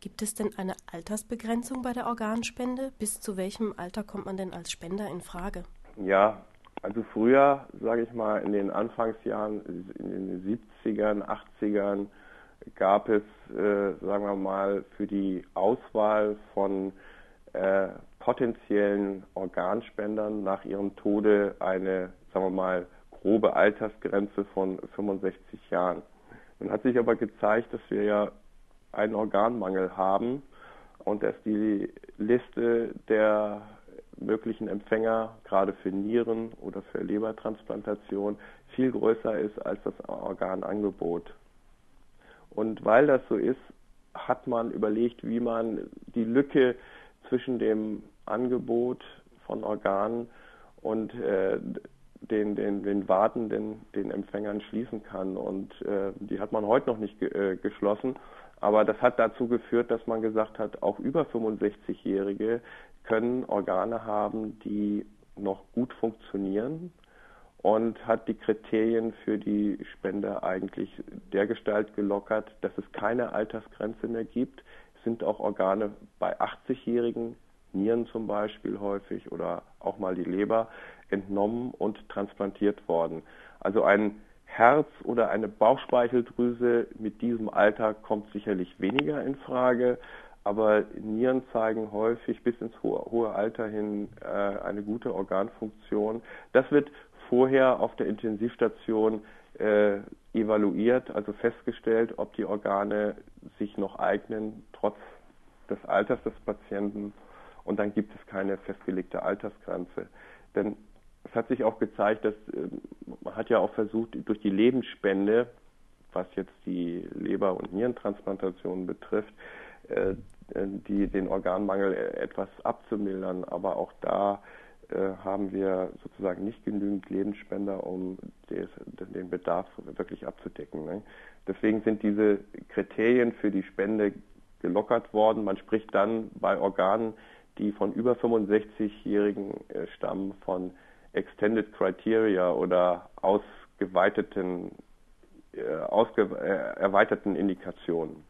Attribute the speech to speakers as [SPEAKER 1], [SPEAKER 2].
[SPEAKER 1] Gibt es denn eine Altersbegrenzung bei der Organspende? Bis zu welchem Alter kommt man denn als Spender in Frage?
[SPEAKER 2] Ja, also früher, sage ich mal, in den Anfangsjahren, in den 70ern, 80ern, gab es, äh, sagen wir mal, für die Auswahl von äh, potenziellen Organspendern nach ihrem Tode eine, sagen wir mal, grobe Altersgrenze von 65 Jahren. Nun hat sich aber gezeigt, dass wir ja einen Organmangel haben und dass die Liste der möglichen Empfänger, gerade für Nieren oder für Lebertransplantation, viel größer ist als das Organangebot. Und weil das so ist, hat man überlegt, wie man die Lücke zwischen dem Angebot von Organen und äh, den, den, den Wartenden, den Empfängern schließen kann. Und äh, die hat man heute noch nicht ge äh, geschlossen. Aber das hat dazu geführt, dass man gesagt hat, auch über 65-Jährige können Organe haben, die noch gut funktionieren und hat die Kriterien für die Spende eigentlich dergestalt gelockert, dass es keine Altersgrenze mehr gibt. Es sind auch Organe bei 80-Jährigen, Nieren zum Beispiel häufig oder auch mal die Leber, entnommen und transplantiert worden. Also ein Herz oder eine Bauchspeicheldrüse mit diesem Alter kommt sicherlich weniger in Frage, aber Nieren zeigen häufig bis ins hohe, hohe Alter hin äh, eine gute Organfunktion. Das wird vorher auf der Intensivstation äh, evaluiert, also festgestellt, ob die Organe sich noch eignen, trotz des Alters des Patienten. Und dann gibt es keine festgelegte Altersgrenze. Denn es hat sich auch gezeigt, dass äh, man hat ja auch versucht, durch die Lebensspende, was jetzt die Leber- und Nierentransplantation betrifft, äh, die, den Organmangel etwas abzumildern. Aber auch da äh, haben wir sozusagen nicht genügend Lebensspender, um den Bedarf wirklich abzudecken. Ne? Deswegen sind diese Kriterien für die Spende gelockert worden. Man spricht dann bei Organen, die von über 65-Jährigen äh, stammen, von Extended Criteria oder ausgeweiteten, äh, ausge, äh, erweiterten Indikationen.